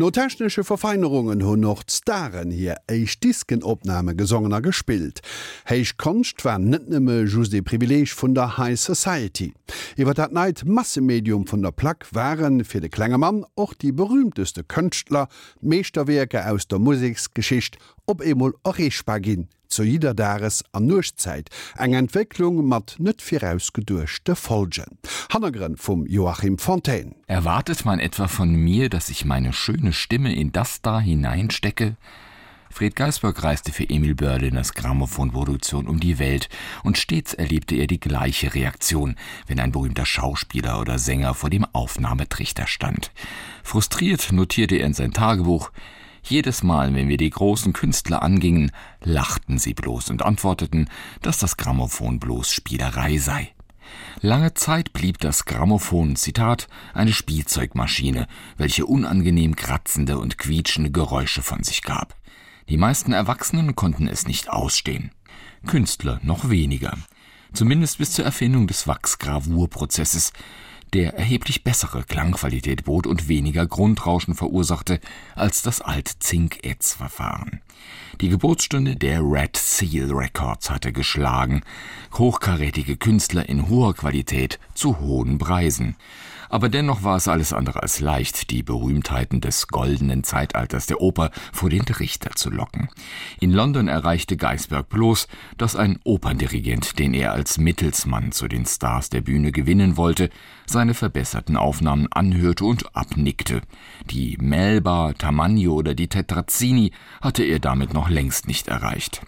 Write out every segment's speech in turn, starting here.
No technische Verfeinerungen hunn noch Starren hier eich Diskenopname gesongener gespielt. Heich konst war net nëmme just de Privileg vun der High Society. Iwer dat neid Massemedium vun der Plack waren fir de Kklengemann och die berühmteste Könchtler, Meeserwerke aus der Musiksgeschicht op emul Orechpagin zu jeder Dares an Nuchzeit eng Entwicklung mat net firausgedurchte Folgen. Hannegren vum Joachim Fontaine. Erwartet man etwa von mir, dass ich meine schöne Stimme in das da hineinstecke? Fred Geisberg reiste für Emil Börliners Grammophonproduktion um die Welt und stets erlebte er die gleiche Reaktion, wenn ein berühmter Schauspieler oder Sänger vor dem Aufnahmetrichter stand. Frustriert notierte er in sein Tagebuch, jedes Mal, wenn wir die großen Künstler angingen, lachten sie bloß und antworteten, dass das Grammophon bloß Spielerei sei. Lange Zeit blieb das Grammophon Zitat eine Spielzeugmaschine, welche unangenehm kratzende und quietschende Geräusche von sich gab. Die meisten Erwachsenen konnten es nicht ausstehen. Künstler noch weniger. Zumindest bis zur Erfindung des Wachsgravurprozesses, der erheblich bessere Klangqualität bot und weniger Grundrauschen verursachte als das Alt-Zink-Etz-Verfahren. Die Geburtsstunde der Red Seal Records hatte geschlagen, hochkarätige Künstler in hoher Qualität zu hohen Preisen aber dennoch war es alles andere als leicht, die Berühmtheiten des goldenen Zeitalters der Oper vor den Richter zu locken. In London erreichte Geisberg bloß, dass ein Operndirigent, den er als Mittelsmann zu den Stars der Bühne gewinnen wollte, seine verbesserten Aufnahmen anhörte und abnickte. Die Melba, Tamagno oder die Tetrazzini hatte er damit noch längst nicht erreicht.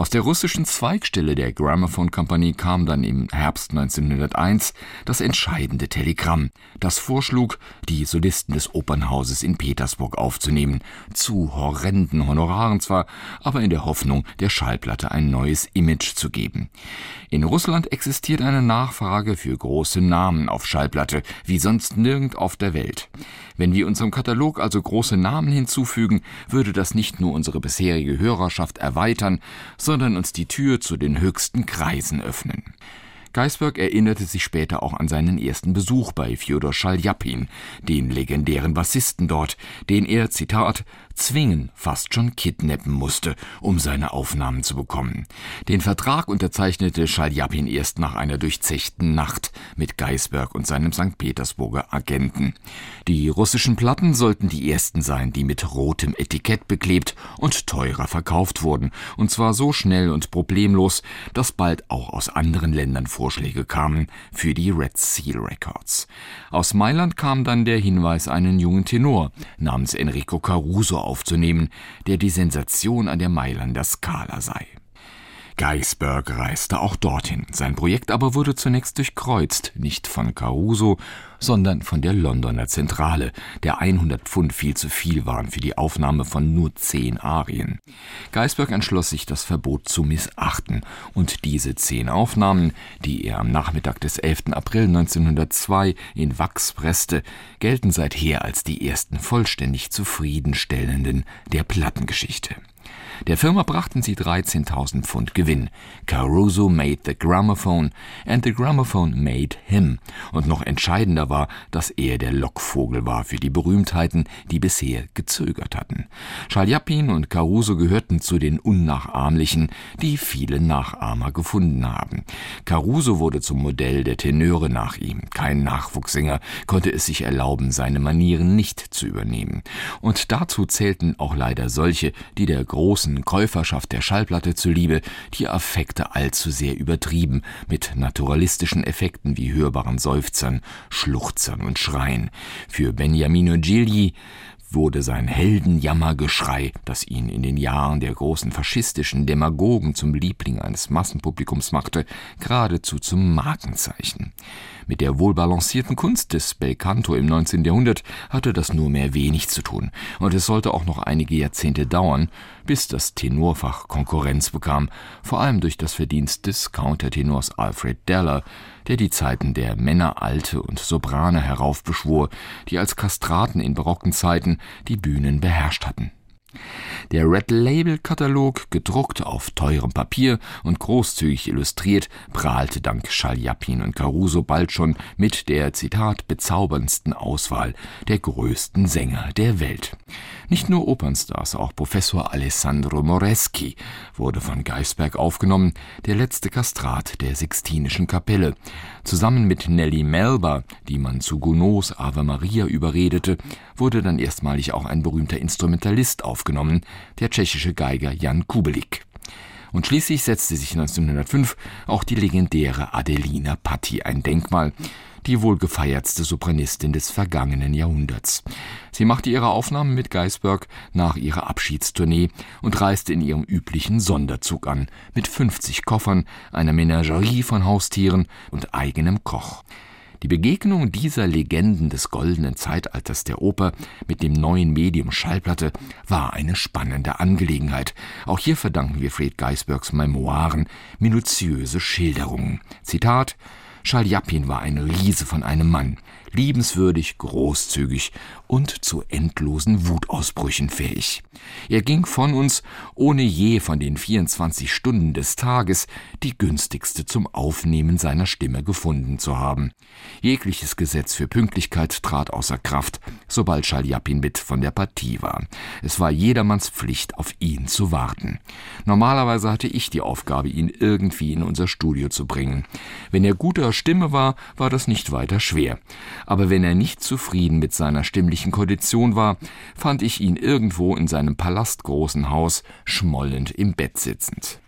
Aus der russischen Zweigstelle der Gramophone Company kam dann im Herbst 1901 das entscheidende Telegramm, das vorschlug, die Solisten des Opernhauses in Petersburg aufzunehmen, zu horrenden Honoraren zwar, aber in der Hoffnung, der Schallplatte ein neues Image zu geben. In Russland existiert eine Nachfrage für große Namen auf Schallplatte, wie sonst nirgend auf der Welt. Wenn wir unserem Katalog also große Namen hinzufügen, würde das nicht nur unsere bisherige Hörerschaft erweitern, uns die Tür zu den höchsten Kreisen öffnen. Geisberg erinnerte sich später auch an seinen ersten Besuch bei Fjodor Schaljapin, den legendären Bassisten dort, den er Zitat zwingen fast schon kidnappen musste, um seine Aufnahmen zu bekommen. Den Vertrag unterzeichnete Schaljapin erst nach einer durchzechten Nacht mit Geisberg und seinem St. Petersburger Agenten. Die russischen Platten sollten die ersten sein, die mit rotem Etikett beklebt und teurer verkauft wurden, und zwar so schnell und problemlos, dass bald auch aus anderen Ländern Vorschläge kamen für die Red Seal Records. Aus Mailand kam dann der Hinweis, einen jungen Tenor namens Enrico Caruso aufzunehmen, der die Sensation an der Mailander Skala sei. Geisberg reiste auch dorthin. Sein Projekt aber wurde zunächst durchkreuzt, nicht von Caruso, sondern von der Londoner Zentrale, der 100 Pfund viel zu viel waren für die Aufnahme von nur zehn Arien. Geisberg entschloss sich, das Verbot zu missachten, und diese zehn Aufnahmen, die er am Nachmittag des 11. April 1902 in Wachs presste, gelten seither als die ersten vollständig zufriedenstellenden der Plattengeschichte. Der Firma brachten sie 13.000 Pfund Gewinn. Caruso made the Gramophone and the Gramophone made him. Und noch entscheidender war, dass er der Lockvogel war für die Berühmtheiten, die bisher gezögert hatten. Schaljapin und Caruso gehörten zu den Unnachahmlichen, die viele Nachahmer gefunden haben. Caruso wurde zum Modell der Tenöre nach ihm. Kein Nachwuchssänger konnte es sich erlauben, seine Manieren nicht zu übernehmen. Und dazu zählten auch leider solche, die der großen großen Käuferschaft der Schallplatte zuliebe die Affekte allzu sehr übertrieben mit naturalistischen Effekten wie hörbaren Seufzern, Schluchzern und Schreien. Für Beniamino Gigli wurde sein Heldenjammergeschrei, das ihn in den Jahren der großen faschistischen Demagogen zum Liebling eines Massenpublikums machte, geradezu zum Markenzeichen. Mit der wohlbalancierten Kunst des Belcanto im 19. Jahrhundert hatte das nur mehr wenig zu tun, und es sollte auch noch einige Jahrzehnte dauern, bis das Tenorfach Konkurrenz bekam, vor allem durch das Verdienst des Countertenors Alfred Deller, der die Zeiten der Männer alte und Soprane heraufbeschwor, die als Kastraten in barocken Zeiten die Bühnen beherrscht hatten. Der Red Label Katalog, gedruckt auf teurem Papier und großzügig illustriert, prahlte dank Schaljapin und Caruso bald schon mit der Zitat bezauberndsten Auswahl der größten Sänger der Welt. Nicht nur Opernstars, auch Professor Alessandro Moreschi wurde von Geisberg aufgenommen, der letzte Kastrat der Sixtinischen Kapelle. Zusammen mit Nelly Melba, die man zu Gounods Ave Maria überredete, wurde dann erstmalig auch ein berühmter Instrumentalist aufgenommen, der tschechische Geiger Jan Kubelik. Und schließlich setzte sich 1905 auch die legendäre Adelina Patti ein Denkmal, die wohl gefeiertste Sopranistin des vergangenen Jahrhunderts. Sie machte ihre Aufnahmen mit Geisberg nach ihrer Abschiedstournee und reiste in ihrem üblichen Sonderzug an, mit 50 Koffern, einer Menagerie von Haustieren und eigenem Koch. Die Begegnung dieser Legenden des goldenen Zeitalters der Oper mit dem neuen Medium Schallplatte war eine spannende Angelegenheit. Auch hier verdanken wir Fred Geisbergs Memoiren minutiöse Schilderungen. Zitat Schaljapin war ein Riese von einem Mann, liebenswürdig, großzügig und zu endlosen Wutausbrüchen fähig. Er ging von uns, ohne je von den 24 Stunden des Tages die günstigste zum Aufnehmen seiner Stimme gefunden zu haben. Jegliches Gesetz für Pünktlichkeit trat außer Kraft, sobald Schaljapin mit von der Partie war. Es war jedermanns Pflicht, auf ihn zu warten. Normalerweise hatte ich die Aufgabe, ihn irgendwie in unser Studio zu bringen. Wenn er guter Stimme war, war das nicht weiter schwer aber wenn er nicht zufrieden mit seiner stimmlichen Kondition war, fand ich ihn irgendwo in seinem palastgroßen Haus schmollend im Bett sitzend.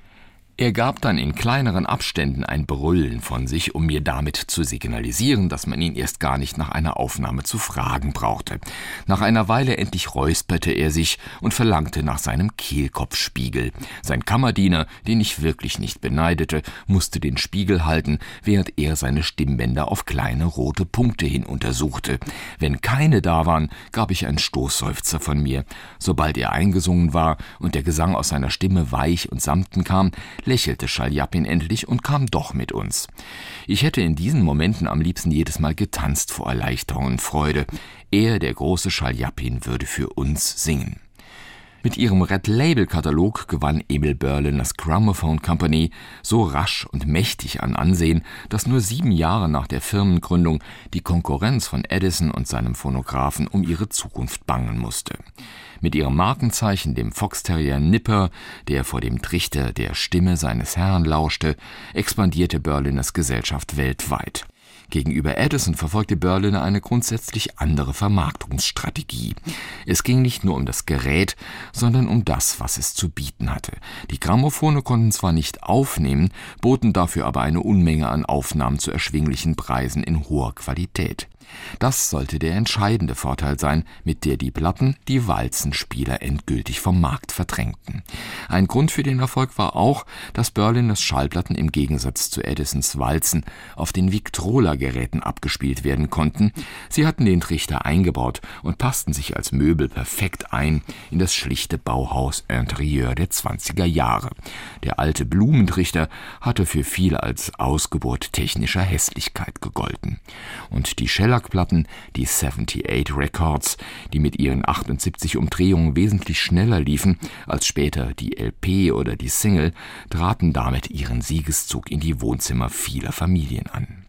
Er gab dann in kleineren Abständen ein Brüllen von sich, um mir damit zu signalisieren, dass man ihn erst gar nicht nach einer Aufnahme zu fragen brauchte. Nach einer Weile endlich räusperte er sich und verlangte nach seinem Kehlkopfspiegel. Sein Kammerdiener, den ich wirklich nicht beneidete, musste den Spiegel halten, während er seine Stimmbänder auf kleine rote Punkte hin untersuchte. Wenn keine da waren, gab ich einen Stoßseufzer von mir. Sobald er eingesungen war und der Gesang aus seiner Stimme weich und samten kam, lächelte Schaljapin endlich und kam doch mit uns. Ich hätte in diesen Momenten am liebsten jedes Mal getanzt vor Erleichterung und Freude. Er, der große Schaljapin, würde für uns singen. Mit ihrem Red Label Katalog gewann Emil Berliners Gramophone Company so rasch und mächtig an Ansehen, dass nur sieben Jahre nach der Firmengründung die Konkurrenz von Edison und seinem Phonographen um ihre Zukunft bangen musste mit ihrem Markenzeichen, dem Foxterrier Nipper, der vor dem Trichter der Stimme seines Herrn lauschte, expandierte Berliners Gesellschaft weltweit. Gegenüber Edison verfolgte Berliner eine grundsätzlich andere Vermarktungsstrategie. Es ging nicht nur um das Gerät, sondern um das, was es zu bieten hatte. Die Grammophone konnten zwar nicht aufnehmen, boten dafür aber eine Unmenge an Aufnahmen zu erschwinglichen Preisen in hoher Qualität. Das sollte der entscheidende Vorteil sein, mit der die Platten die Walzenspieler endgültig vom Markt verdrängten. Ein Grund für den Erfolg war auch, dass Berliners Schallplatten im Gegensatz zu Edisons Walzen auf den Victrola-Geräten abgespielt werden konnten. Sie hatten den Trichter eingebaut und passten sich als Möbel perfekt ein in das schlichte Bauhaus-Interieur der 20er Jahre. Der alte Blumentrichter hatte für viel als Ausgeburt technischer Hässlichkeit gegolten. Und die Scheller Schlagplatten, die 78 Records, die mit ihren 78 Umdrehungen wesentlich schneller liefen als später die LP oder die Single, traten damit ihren Siegeszug in die Wohnzimmer vieler Familien an.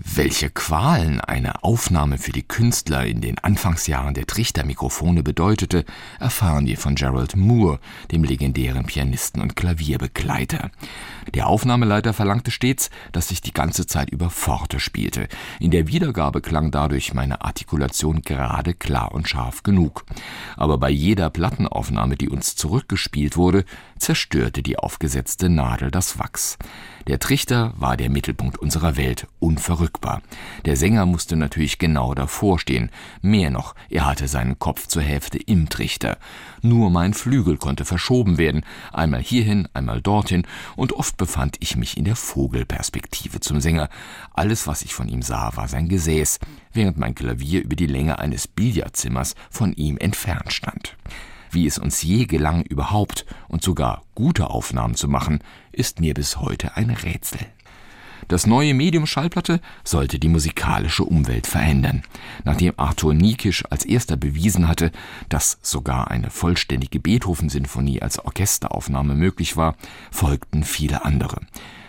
Welche Qualen eine Aufnahme für die Künstler in den Anfangsjahren der Trichtermikrofone bedeutete, erfahren wir von Gerald Moore, dem legendären Pianisten und Klavierbegleiter. Der Aufnahmeleiter verlangte stets, dass ich die ganze Zeit über Forte spielte. In der Wiedergabe klang dadurch meine Artikulation gerade klar und scharf genug. Aber bei jeder Plattenaufnahme, die uns zurückgespielt wurde, zerstörte die aufgesetzte Nadel das Wachs. Der Trichter war der Mittelpunkt unserer Welt, unverrückbar. Der Sänger musste natürlich genau davor stehen. Mehr noch, er hatte seinen Kopf zur Hälfte im Trichter. Nur mein Flügel konnte verschoben werden, einmal hierhin, einmal dorthin, und oft befand ich mich in der Vogelperspektive zum Sänger. Alles, was ich von ihm sah, war sein Gesäß, während mein Klavier über die Länge eines Billardzimmers von ihm entfernt stand. Wie es uns je gelang, überhaupt und sogar gute Aufnahmen zu machen, ist mir bis heute ein Rätsel. Das neue Medium Schallplatte sollte die musikalische Umwelt verändern. Nachdem Arthur Niekisch als erster bewiesen hatte, dass sogar eine vollständige Beethoven-Sinfonie als Orchesteraufnahme möglich war, folgten viele andere.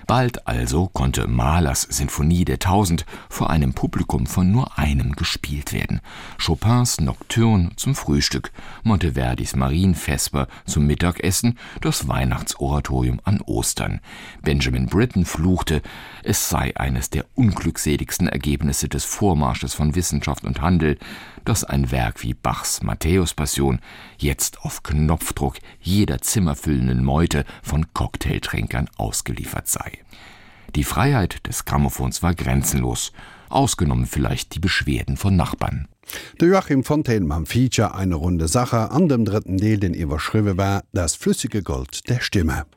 Bald also konnte Mahlers Sinfonie der Tausend vor einem Publikum von nur einem gespielt werden. Chopins Nocturne zum Frühstück, Monteverdis Marienvesper zum Mittagessen, das Weihnachtsoratorium an Ostern. Benjamin Britten fluchte, es sei eines der unglückseligsten Ergebnisse des Vormarsches von Wissenschaft und Handel, dass ein Werk wie Bachs Matthäuspassion jetzt auf Knopfdruck jeder zimmerfüllenden Meute von Cocktailtränkern ausgeliefert sei. Die Freiheit des Grammophons war grenzenlos, ausgenommen vielleicht die Beschwerden von Nachbarn. De Joachim Fontaine am Feature eine runde Sache an dem dritten Deel den iwwerschriwe war das flüssige Gold der Stimme.